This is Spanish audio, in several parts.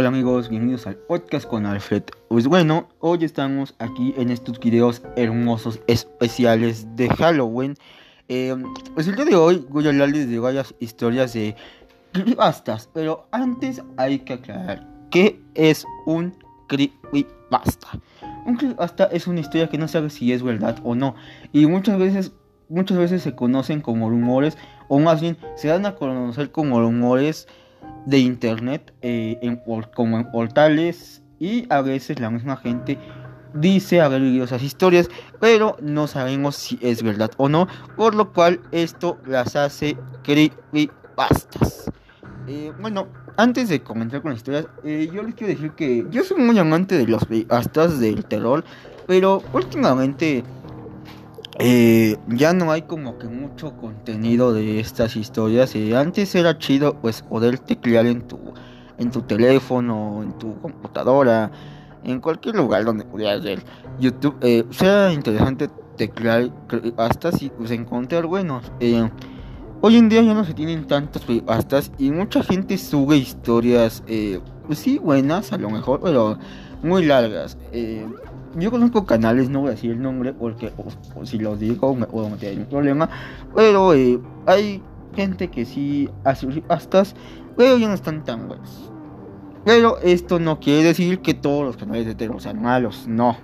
Hola amigos, bienvenidos al podcast con Alfred. Pues bueno, hoy estamos aquí en estos videos hermosos especiales de Halloween. Eh, pues el día de hoy voy a hablarles de varias historias de creepypastas, pero antes hay que aclarar qué es un creepypasta. Un creepypasta es una historia que no sabe si es verdad o no y muchas veces muchas veces se conocen como rumores o más bien se dan a conocer como rumores de internet eh, como en portales y a veces la misma gente dice haber vivido esas historias, pero no sabemos si es verdad o no, por lo cual esto las hace creepypastas. Eh, bueno, antes de comenzar con las historias, eh, yo les quiero decir que yo soy muy amante de los creepypastas del terror, pero últimamente eh, ya no hay como que mucho contenido de estas historias. Eh, antes era chido pues poder teclear en tu, en tu teléfono, en tu computadora, en cualquier lugar donde pudieras ver YouTube. Eh, sea interesante teclear hasta si pues, encontrar buenos. Eh, hoy en día ya no se tienen tantos pastas y mucha gente sube historias, pues sí, buenas a lo mejor, pero muy largas. Yo conozco canales, no voy a decir el nombre porque si los digo me puedo meter en un problema. Pero eh, hay gente que sí hace pastas, pero ya no están tan buenos. Pero esto no quiere decir que todos los canales de terror sean malos, no.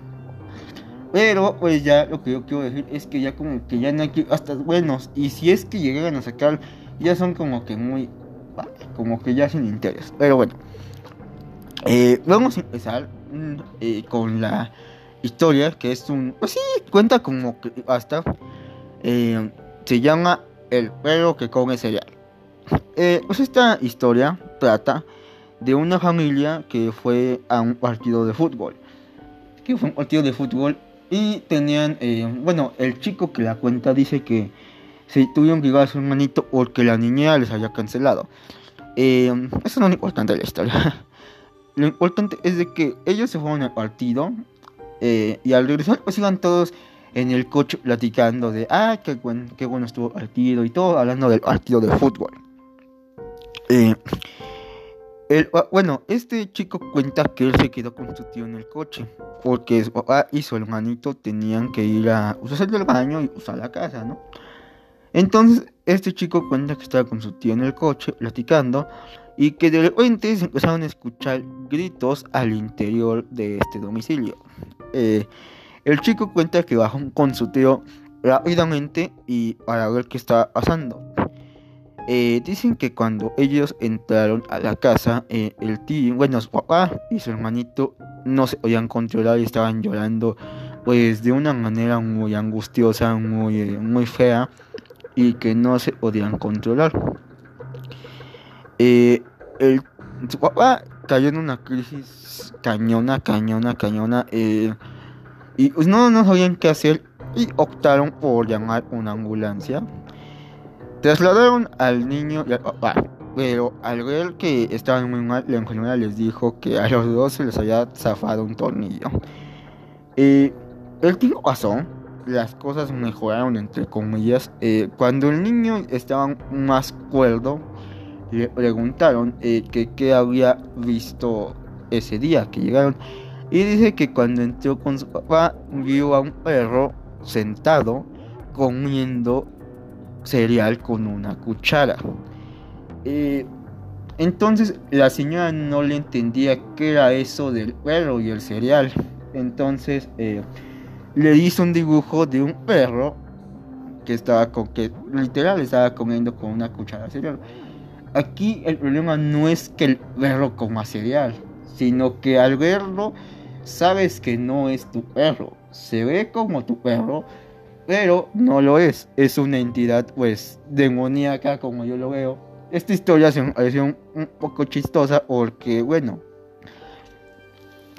Pero pues ya lo que yo quiero decir es que ya como que ya no hay pastas buenos. Y si es que llegan a sacar, ya son como que muy... Como que ya sin interés. Pero bueno. Eh, vamos a empezar mm, eh, con la historia, que es un... Pues sí, cuenta como que hasta... Eh, se llama El perro que come cereal. Eh, pues esta historia trata de una familia que fue a un partido de fútbol. Que fue un partido de fútbol y tenían... Eh, bueno, el chico que la cuenta dice que se tuvieron que llevar a su hermanito porque la niña les había cancelado. eso no es lo importante de la historia. Lo importante es de que ellos se fueron al partido eh, y al regresar, pues iban todos en el coche platicando de, ah, qué, qué bueno estuvo el partido y todo, hablando del partido de fútbol. Eh, ah, bueno, este chico cuenta que él se quedó con su tío en el coche, porque su papá y su hermanito tenían que ir a usar el baño y usar la casa, ¿no? Entonces, este chico cuenta que estaba con su tío en el coche platicando y que de repente se empezaron a escuchar gritos al interior de este domicilio. Eh, el chico cuenta que bajó con su tío rápidamente y para ver qué estaba pasando. Eh, dicen que cuando ellos entraron a la casa, eh, el tío, bueno, su papá y su hermanito no se podían controlar y estaban llorando, pues de una manera muy angustiosa, muy, muy fea y que no se podían controlar. el, su papá cayó en una crisis cañona, cañona, cañona. Eh, y pues no, no sabían qué hacer y optaron por llamar una ambulancia. Trasladaron al niño y pero al ver que estaban muy mal, la enfermera les dijo que a los dos se les había zafado un tornillo. Eh, el tiempo pasó, las cosas mejoraron entre comillas. Eh, cuando el niño estaba más cuerdo, le preguntaron eh, que qué había visto ese día que llegaron. Y dice que cuando entró con su papá vio a un perro sentado comiendo cereal con una cuchara. Eh, entonces la señora no le entendía qué era eso del perro y el cereal. Entonces eh, le hizo un dibujo de un perro que estaba con que literal estaba comiendo con una cuchara de cereal. Aquí el problema no es que el perro coma cereal, sino que al verlo sabes que no es tu perro. Se ve como tu perro, pero no lo es. Es una entidad pues demoníaca como yo lo veo. Esta historia se me pareció un, poco chistosa porque bueno,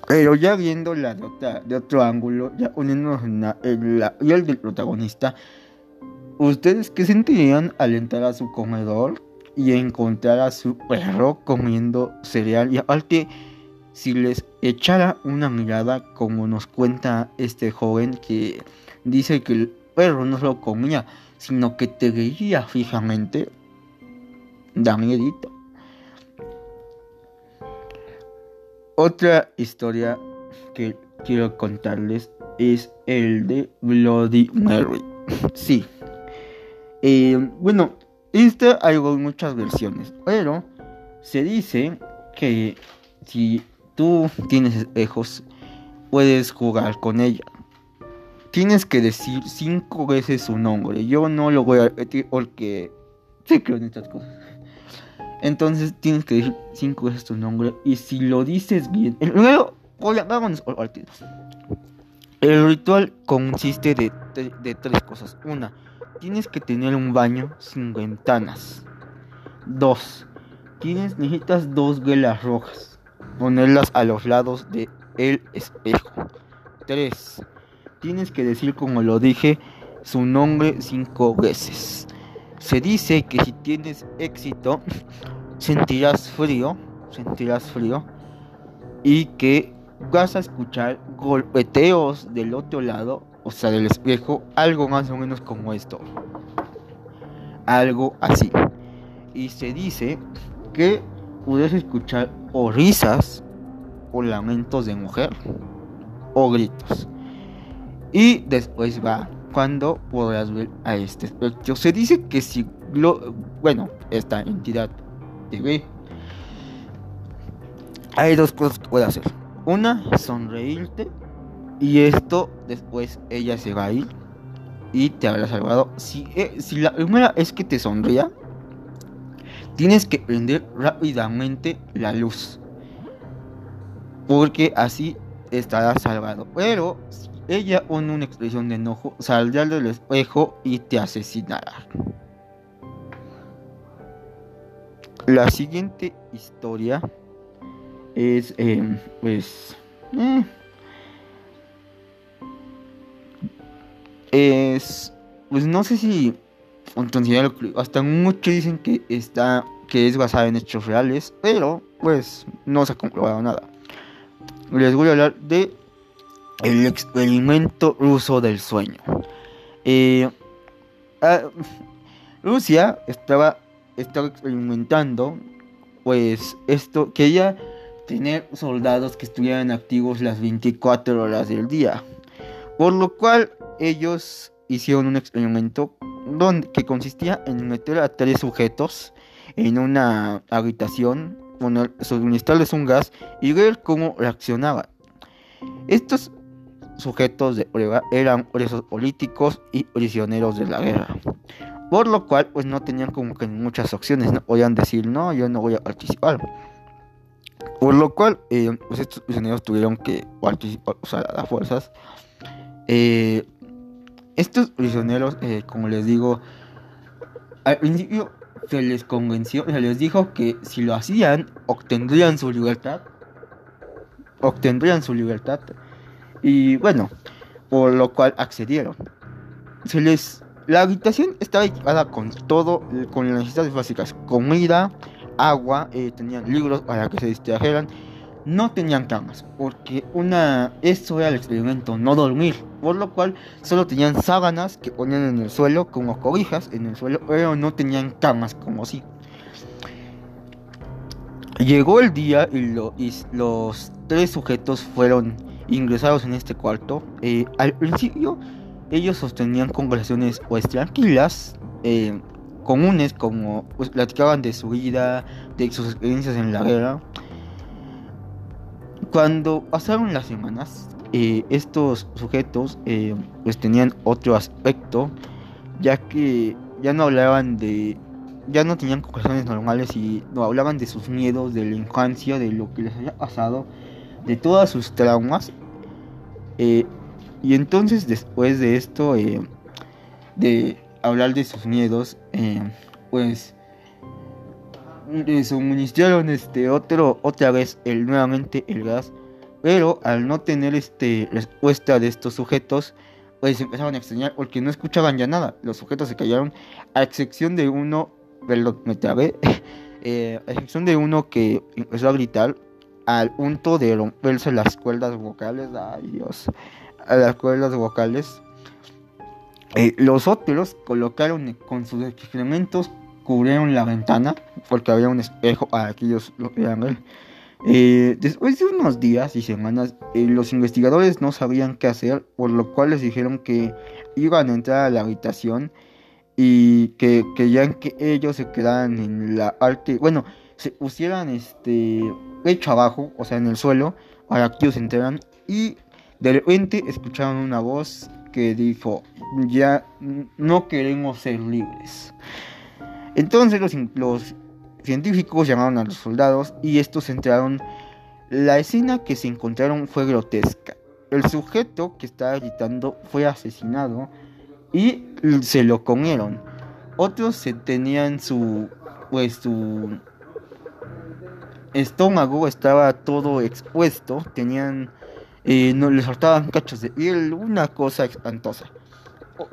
pero ya viéndola de, de otro ángulo, ya uniéndonos en la, piel del protagonista, ¿ustedes qué sentirían al entrar a su comedor y encontrar a su perro comiendo cereal? Y aparte, si les echara una mirada como nos cuenta este joven que dice que el perro no lo comía, sino que te veía fijamente, da miedito. Otra historia que quiero contarles es el de Bloody Mary. sí. Eh, bueno, esta hay muchas versiones, pero se dice que si tú tienes espejos, puedes jugar con ella. Tienes que decir cinco veces su nombre. Yo no lo voy a repetir porque sí creo en estas cosas. Entonces tienes que decir cinco veces tu nombre. Y si lo dices bien. El ritual consiste de, de, tres cosas. Una, tienes que tener un baño sin ventanas. Dos, tienes, necesitas dos velas rojas. Ponerlas a los lados de el espejo. Tres, tienes que decir como lo dije su nombre cinco veces. Se dice que si tienes éxito, sentirás frío, sentirás frío y que vas a escuchar golpeteos del otro lado, o sea, del espejo, algo más o menos como esto. Algo así. Y se dice que puedes escuchar o risas o lamentos de mujer o gritos. Y después va cuando podrás ver a este espectro. Se dice que si lo, bueno, esta entidad te ve, hay dos cosas que puede hacer. Una, sonreírte y esto después ella se va a ir y te habrá salvado. Si, eh, si la primera es que te sonría, tienes que prender rápidamente la luz. Porque así estarás salvado. Pero si ella pone una expresión de enojo, saldrá del espejo y te asesinará. La siguiente historia es, em, pues, eh, es, pues no sé si hasta muchos dicen que está, que es basada en hechos reales, pero pues no se ha comprobado nada. Les voy a hablar de el experimento ruso del sueño. Eh, ah, Rusia estaba, estaba experimentando, pues esto, quería tener soldados que estuvieran activos las 24 horas del día. Por lo cual ellos hicieron un experimento donde, que consistía en meter a tres sujetos en una habitación, suministrarles un gas y ver cómo reaccionaban. Estos sujetos de prueba eran presos políticos y prisioneros de la guerra. Por lo cual, pues no tenían como que muchas opciones, no podían decir, no, yo no voy a participar. Por lo cual, eh, pues estos prisioneros tuvieron que participar, o sea, las fuerzas. Eh, estos prisioneros, eh, como les digo, al principio se les convenció, se les dijo que si lo hacían, obtendrían su libertad. Obtendrían su libertad y bueno, por lo cual accedieron. Se les la habitación estaba equipada con todo, con las necesidades básicas, comida, agua, eh, tenían libros para que se distrajeran, no tenían camas, porque una, eso era el experimento, no dormir, por lo cual solo tenían sábanas que ponían en el suelo como cobijas en el suelo, pero no tenían camas como si. Llegó el día y, y los tres sujetos fueron ingresados en este cuarto, eh, al principio ellos sostenían conversaciones pues tranquilas, eh, comunes, como pues, platicaban de su vida, de sus experiencias en la guerra. Cuando pasaron las semanas, eh, estos sujetos pues tenían otro aspecto, ya que ya no hablaban de ya no tenían conversaciones normales y no hablaban de sus miedos, de la infancia, de lo que les había pasado de todas sus traumas. Eh, y entonces después de esto, eh, de hablar de sus miedos, eh, pues le suministraron este otro otra vez el nuevamente el gas pero al no tener este respuesta de estos sujetos pues empezaron a extrañar porque no escuchaban ya nada los sujetos se callaron a excepción de uno perdón me trabé a excepción de uno que empezó a gritar al punto de romperse las cuerdas vocales. Ay Dios, a las cuerdas vocales. Eh, los otros colocaron con sus excrementos, cubrieron la ventana, porque había un espejo para que ellos lo pudieran ver. Eh, después de unos días y semanas, eh, los investigadores no sabían qué hacer, por lo cual les dijeron que iban a entrar a la habitación y que querían que ellos se quedaran en la arte, bueno, se pusieran este hecho abajo, o sea, en el suelo, para que ellos entraran y de repente escucharon una voz que dijo, ya no queremos ser libres. Entonces los, científicos llamaron a los soldados y estos entraron. La escena que se encontraron fue grotesca. El sujeto que estaba gritando fue asesinado y se lo comieron. Otros se tenían su pues su estómago estaba todo expuesto, tenían eh, no les faltaban cachos de piel, una cosa espantosa.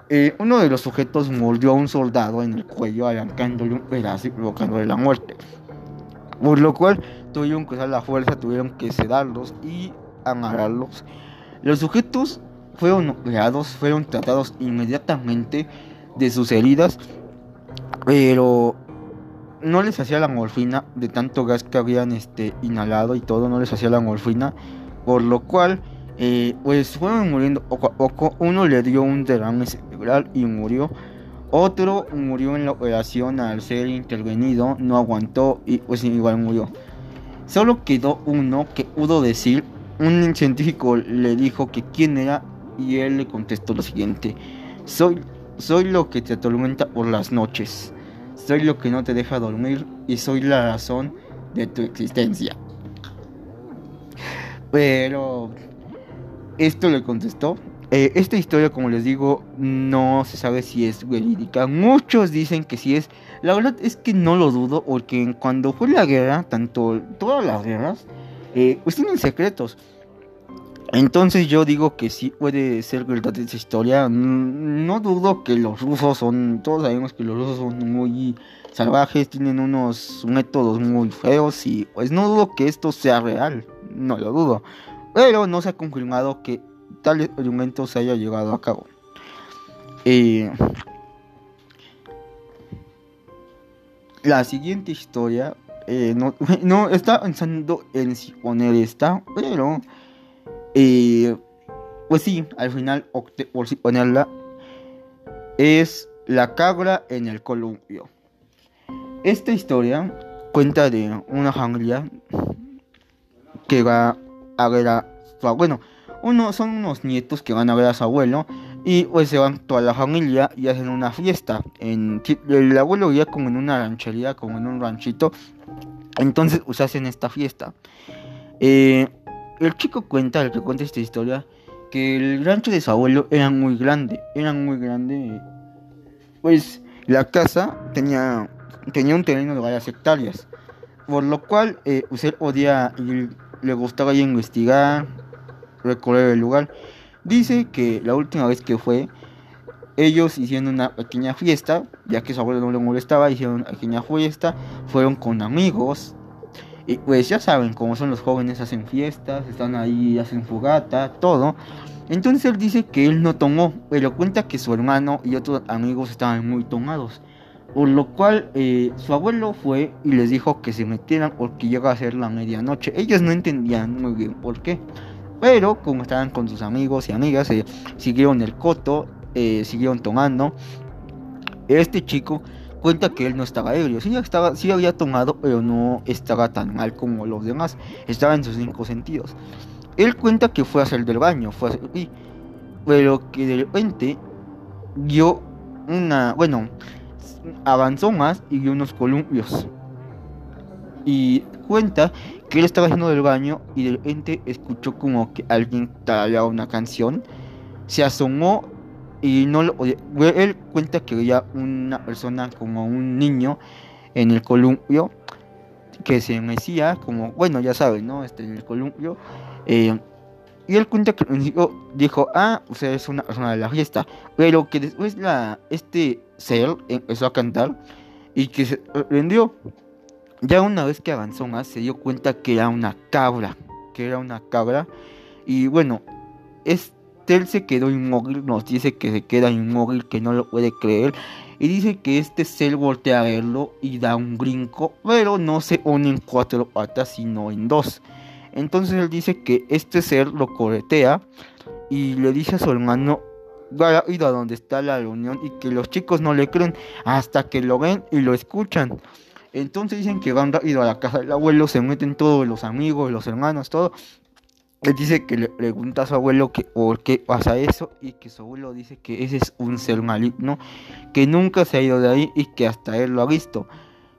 Eh, uno de los sujetos mordió a un soldado en el cuello arrancándole un pedazo y provocándole la muerte. Por lo cual tuvieron que usar la fuerza, tuvieron que sedarlos y amarrarlos. Los sujetos fueron operados, fueron tratados inmediatamente de sus heridas, pero no les hacía la morfina de tanto gas que habían este, inhalado y todo, no les hacía la morfina, por lo cual eh, pues fueron muriendo poco a poco. Uno le dio un derrame cerebral y murió. Otro murió en la operación al ser intervenido, no aguantó y pues igual murió. Solo quedó uno que pudo decir, un científico le dijo que quién era y él le contestó lo siguiente, soy, soy lo que te atormenta por las noches, soy lo que no te deja dormir y soy la razón de tu existencia. Pero esto le contestó. Eh, esta historia, como les digo, no se sabe si es verídica. Muchos dicen que sí es. La verdad es que no lo dudo, porque cuando fue la guerra, tanto todas las guerras, eh, pues tienen secretos. Entonces yo digo que sí puede ser verdad esa historia. Mm, no dudo que los rusos son, todos sabemos que los rusos son muy salvajes, tienen unos métodos muy feos y pues no dudo que esto sea real. No lo dudo pero no se ha confirmado que tal argumento se haya llegado a cabo. Eh, la siguiente historia, eh, no, está pensando en si poner esta, pero eh, pues sí, al final opté por si ponerla. Es la cabra en el columpio. Esta historia cuenta de una familia que va a ver a su abuelo. Uno, son unos nietos que van a ver a su abuelo y pues se van toda la familia y hacen una fiesta. El abuelo vivía como en una ranchería, como en un ranchito. Entonces pues hacen esta fiesta. Eh, el chico cuenta, el que cuenta esta historia, que el rancho de su abuelo era muy grande. Era muy grande. Pues la casa tenía, tenía un terreno de varias hectáreas. Por lo cual eh, él podía le gustaba investigar, recorrer el lugar. Dice que la última vez que fue, ellos hicieron una pequeña fiesta, ya que su abuelo no le molestaba, hicieron una pequeña fiesta, fueron con amigos. Y pues ya saben cómo son los jóvenes, hacen fiestas, están ahí, hacen fogata, todo. Entonces él dice que él no tomó, pero cuenta que su hermano y otros amigos estaban muy tomados. Por lo cual eh, su abuelo fue y les dijo que se metieran porque llega a ser la medianoche. Ellos no entendían muy bien por qué. Pero como estaban con sus amigos y amigas, eh, siguieron el coto, eh, siguieron tomando. Este chico cuenta que él no estaba ebrio. Sí, estaba, sí había tomado, pero no estaba tan mal como los demás. Estaba en sus cinco sentidos. Él cuenta que fue a hacer del baño, fue a hacer, pero que de repente dio una, bueno, avanzó más y vio unos columpios. Y cuenta que él estaba haciendo del baño y de repente escuchó como que alguien tarareaba una canción. Se asomó y no lo Él cuenta que veía una persona como un niño en el columpio que se mecía como, bueno, ya saben, ¿no? Este, en el columpio. Eh, y él cuenta que dijo, ah, o sea, es una persona de la fiesta. Pero que después la, este ser empezó a cantar y que se rendió. Ya una vez que avanzó más, se dio cuenta que era una cabra. Que era una cabra. Y bueno, es él se quedó inmóvil, nos dice que se queda inmóvil, que no lo puede creer. Y dice que este ser voltea a verlo y da un brinco, pero no se une en cuatro patas, sino en dos. Entonces él dice que este ser lo corretea y le dice a su hermano ha ido a donde está la reunión y que los chicos no le creen hasta que lo ven y lo escuchan. Entonces dicen que van ido a la casa del abuelo, se meten todos los amigos, los hermanos, todo. Él dice que le pregunta a su abuelo que por qué pasa eso y que su abuelo dice que ese es un ser maligno que nunca se ha ido de ahí y que hasta él lo ha visto.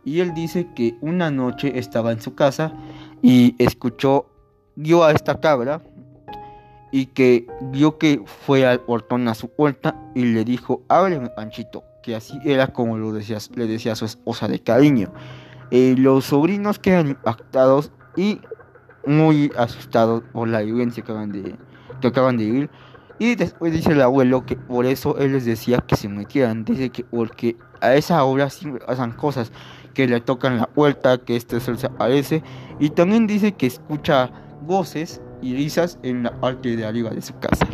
Y él dice que una noche estaba en su casa y escuchó, vio a esta cabra y que vio que fue al portón a su puerta y le dijo, ábreme Panchito, que así era como lo decía, le decía a su esposa de cariño. Eh, los sobrinos quedan impactados y muy asustados por la violencia que acaban de, que acaban de vivir. Y después dice el abuelo que por eso él les decía que se metieran. Dice que porque a esa hora siempre pasan cosas, que le tocan la puerta, que este sol se aparece. Y también dice que escucha voces y risas en la parte de arriba de su casa.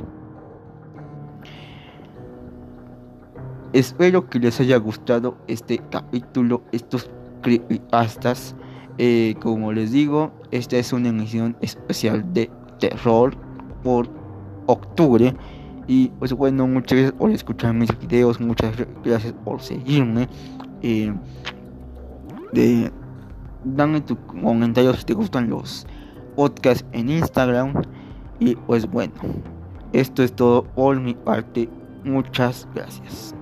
Espero que les haya gustado este capítulo, estos creepypastas. Eh, como les digo, esta es una emisión especial de terror por octubre. Y pues bueno, muchas gracias por escuchar mis videos, muchas gracias por seguirme. Eh, de, dame tu comentario si te gustan los podcast en Instagram. Y pues bueno, esto es todo por mi parte. Muchas gracias.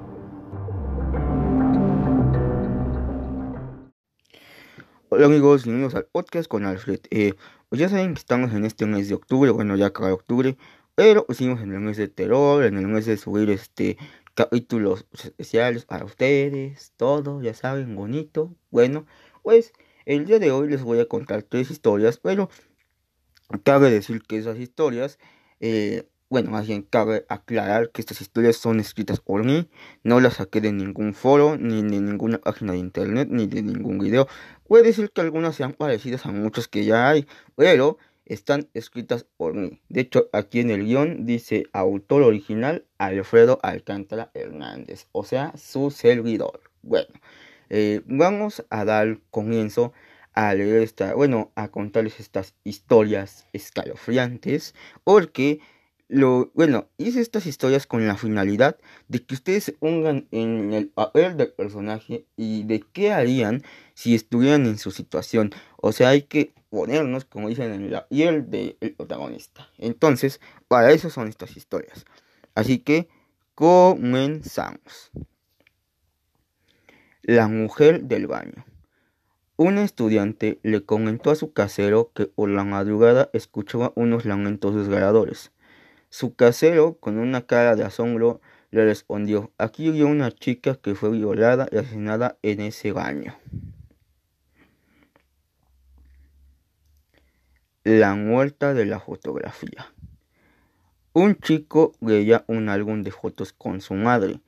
Hola amigos, bienvenidos al podcast con Alfred. Eh, pues ya saben que estamos en este mes de octubre, bueno ya acaba octubre, pero seguimos en el mes de terror, en el mes de subir este capítulos especiales para ustedes, todo, ya saben, bonito. Bueno, pues el día de hoy les voy a contar tres historias, pero Cabe decir que esas historias, eh, bueno, más bien cabe aclarar que estas historias son escritas por mí, no las saqué de ningún foro, ni de ninguna página de internet, ni de ningún video. Puede decir que algunas sean parecidas a muchos que ya hay, pero están escritas por mí. De hecho, aquí en el guion dice autor original Alfredo Alcántara Hernández, o sea, su servidor. Bueno, eh, vamos a dar comienzo a leer esta, bueno, a contarles estas historias escalofriantes, porque lo, bueno, hice estas historias con la finalidad de que ustedes se pongan en el papel del personaje y de qué harían si estuvieran en su situación. O sea, hay que ponernos, como dicen, en la piel del protagonista. Entonces, para eso son estas historias. Así que, comenzamos. La mujer del baño. Un estudiante le comentó a su casero que por la madrugada escuchaba unos lamentos desgarradores. Su casero, con una cara de asombro, le respondió, aquí vio una chica que fue violada y asesinada en ese baño. La muerta de la fotografía. Un chico veía un álbum de fotos con su madre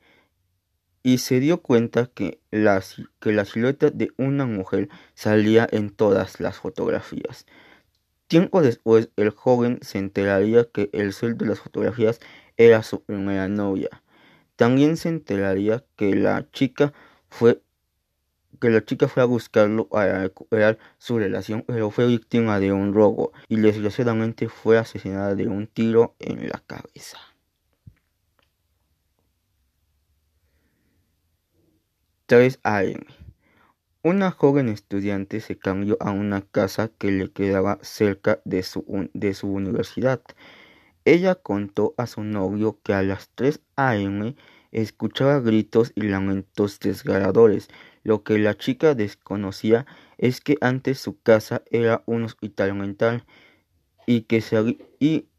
y se dio cuenta que la, que la silueta de una mujer salía en todas las fotografías. Tiempo después, el joven se enteraría que el ser de las fotografías era su primera novia. También se enteraría que la chica fue que la chica fue a buscarlo para recuperar su relación, pero fue víctima de un robo y desgraciadamente fue asesinada de un tiro en la cabeza. 3 a.m. Una joven estudiante se cambió a una casa que le quedaba cerca de su, de su universidad. Ella contó a su novio que a las 3 a.m. escuchaba gritos y lamentos desgarradores. Lo que la chica desconocía es que antes su casa era un hospital mental y que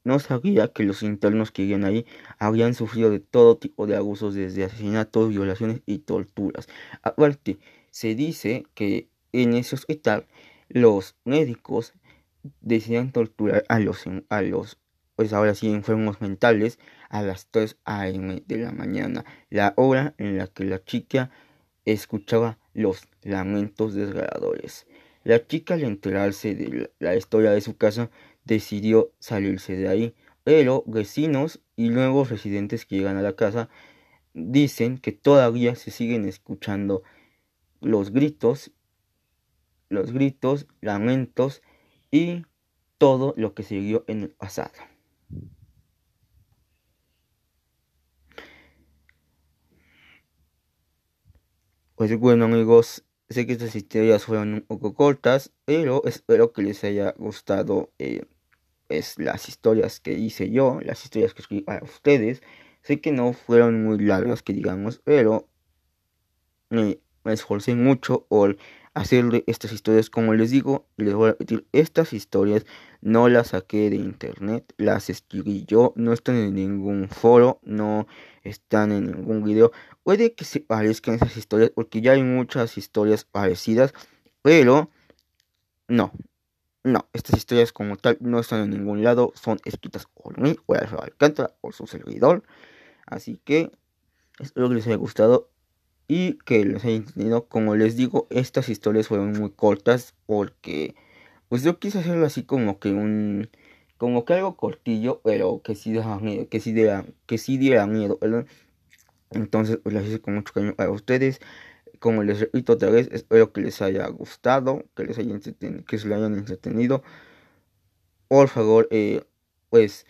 no sabía que los internos que vivían ahí habían sufrido de todo tipo de abusos, desde asesinatos, violaciones y torturas. Aparte, se dice que en ese hospital los médicos decían torturar a los, a los pues ahora sí, enfermos mentales a las 3 a.m. de la mañana, la hora en la que la chica escuchaba los lamentos desgarradores. La chica al enterarse de la historia de su casa decidió salirse de ahí, Pero vecinos y nuevos residentes que llegan a la casa dicen que todavía se siguen escuchando los gritos, los gritos, lamentos y todo lo que vio en el pasado. Pues bueno amigos, sé que estas historias fueron un poco cortas, pero espero que les haya gustado eh, es las historias que hice yo, las historias que escribí para ustedes. Sé que no fueron muy largas, que digamos, pero me, esforcé mucho por hacerle estas historias. Como les digo, les voy a repetir, estas historias no las saqué de internet, las escribí yo, no están en ningún foro, no están en ningún video. Puede que se parezcan esas historias, porque ya hay muchas historias parecidas, pero no, no, estas historias como tal no están en ningún lado, son escritas por mí o Alfredo Alcántara, por su servidor. Así que espero que les haya gustado y que les haya entendido. Como les digo, estas historias fueron muy cortas porque pues yo quise hacerlo así como que un como que algo cortillo, pero que sí diera miedo, que sí diera, que sí diera miedo. Entonces, pues las hice con mucho cariño para ustedes como les repito otra vez, espero que les haya gustado, que les haya que se lo hayan entretenido. Por favor, eh, pues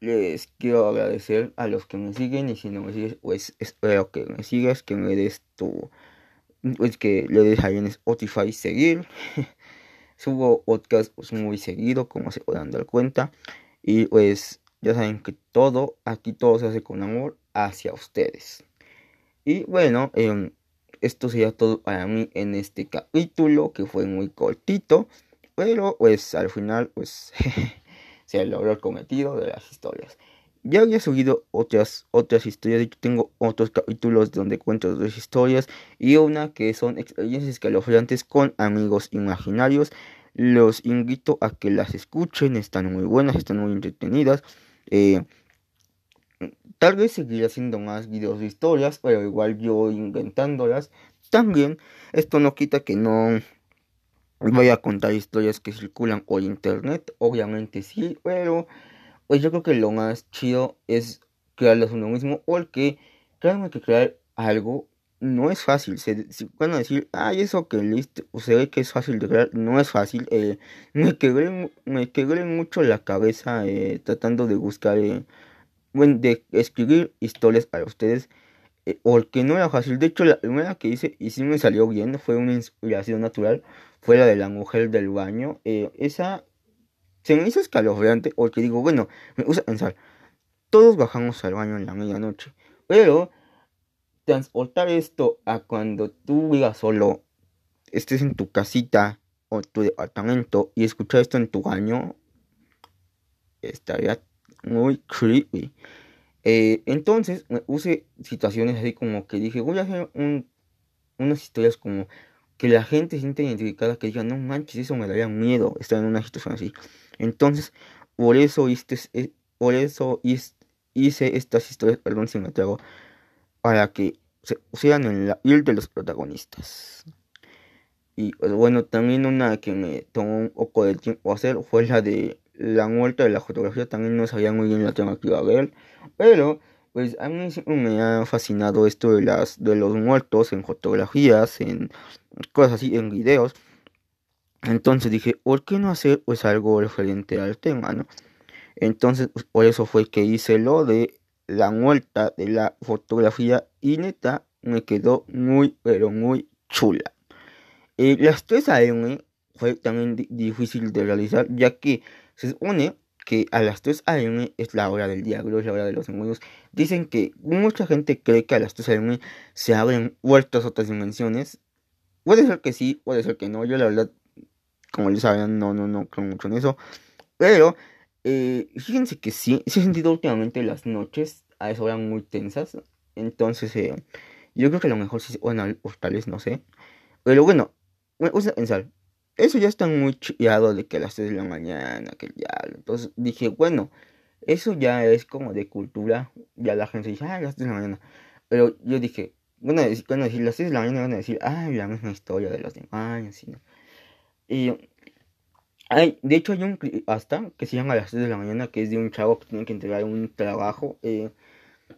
les quiero agradecer a los que me siguen y si no me sigues, pues espero que me sigas, que me des tu, pues que le des ahí en Spotify seguir. Subo podcast pues, muy seguido, como se puedan dar cuenta. Y pues ya saben que todo, aquí todo se hace con amor hacia ustedes. Y bueno, eh, esto sería todo para mí en este capítulo que fue muy cortito. Pero pues al final pues se logró el cometido de las historias. Ya había subido otras, otras historias, tengo otros capítulos donde cuento dos historias y una que son experiencias escalofriantes con amigos imaginarios. Los invito a que las escuchen, están muy buenas, están muy entretenidas. Eh, Tal vez seguiré haciendo más videos de historias, pero igual yo inventándolas. También esto no quita que no voy a contar historias que circulan por internet. Obviamente sí, pero pues yo creo que lo más chido es crearlas uno mismo. Porque créanme que crear algo no es fácil. Se, van a decir, ay, eso que listo, se ve que es fácil de crear. No es fácil. Eh, me, quebré, me quebré mucho la cabeza eh, tratando de buscar... Eh, de escribir historias para ustedes, porque no era fácil. De hecho, la primera que hice y sí me salió bien, fue una inspiración natural, fue la de la mujer del baño. Eh, esa se me hizo escalofriante, porque digo, bueno, me gusta pensar, todos bajamos al baño en la medianoche, pero transportar esto a cuando tú vivas solo, estés en tu casita o tu departamento y escuchar esto en tu baño, estaría muy creepy. Eh, entonces me puse situaciones así como que dije, voy a hacer unas historias como que la gente se siente identificada, que diga, no manches, eso me daría miedo estar en una situación así. Entonces, por eso hice, eh, estas historias, perdón si me trago, para que se pusieran en la piel de los protagonistas. Y pues, bueno, también una que me tomó un poco de tiempo hacer fue la de la muerte de la fotografía también no sabía muy bien la tema que iba a ver, pero pues a mí me ha fascinado esto de las de los muertos en fotografías, en cosas así, en videos. Entonces dije, ¿por qué no hacer pues algo referente al tema, no? Entonces, pues, por eso fue que hice lo de la muerta de la fotografía y neta me quedó muy, pero muy chula. Eh, las tres AM fue también difícil de realizar, ya que se supone que a las 3 a.m. es la hora del diablo, es la hora de los demonios. Dicen que mucha gente cree que a las 3 a.m. se abren vueltas otras dimensiones. Puede ser que sí, puede ser que no. Yo la verdad, como les saben, no, no, no creo mucho en eso. Pero, eh, fíjense que sí, sí he sentido últimamente las noches a esa hora muy tensas. Entonces, eh, yo creo que a lo mejor sí, bueno, portales, no sé. Pero bueno, me gusta pensar, eso ya está muy chillado de que a las 3 de la mañana, que ya. Entonces dije, bueno, eso ya es como de cultura. Ya la gente dice, ah, las 3 de la mañana. Pero yo dije, bueno, decir las 3 de la mañana van a decir, ah, la misma historia de los demás, y, Hay, de hecho hay un hasta que se llama a las 3 de la mañana que es de un chavo que tiene que entregar un trabajo. Eh,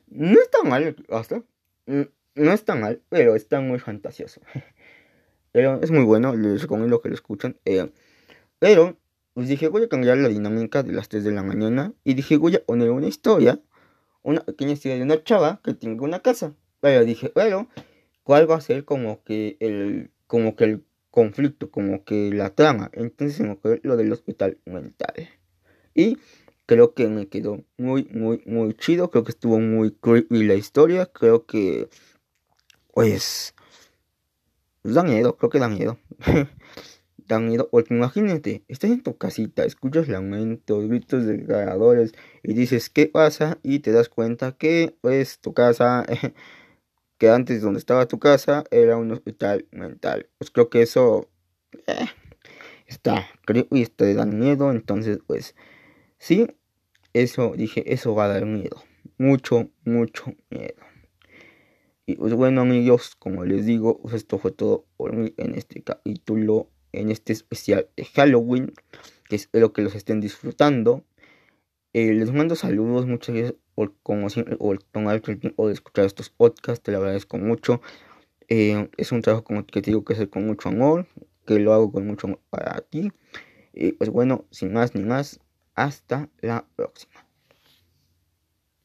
no está mal hasta. No está mal, pero está muy fantasioso. pero es muy bueno, les recomiendo que lo escuchen. Eh, pero pues dije, voy a cambiar la dinámica de las 3 de la mañana. Y dije, voy a poner una historia. Una pequeña historia de una chava que tiene una casa. Pero dije, pero, ¿cuál va a ser como que el, como que el conflicto, como que la trama? Entonces se me ocurrió lo del hospital mental. Y creo que me quedó muy, muy, muy chido. Creo que estuvo muy creepy la historia. Creo que, pues, pues da miedo, creo que da miedo. da miedo, porque imagínate, estás en tu casita, escuchas lamentos, gritos de creadores y dices, ¿qué pasa? Y te das cuenta que, pues, tu casa que antes donde estaba tu casa era un hospital mental. Pues creo que eso eh, está, creo, y te da miedo. Entonces, pues, sí, eso dije, eso va a dar miedo. Mucho, mucho miedo. Y pues bueno amigos, como les digo, pues esto fue todo por mí en este capítulo, en este especial de Halloween, que espero que los estén disfrutando. Eh, les mando saludos, muchas gracias por, como siempre, por tomar el tiempo de escuchar estos podcasts, te lo agradezco mucho. Eh, es un trabajo que te digo que hacer con mucho amor, que lo hago con mucho amor para ti. Y pues bueno, sin más ni más, hasta la próxima.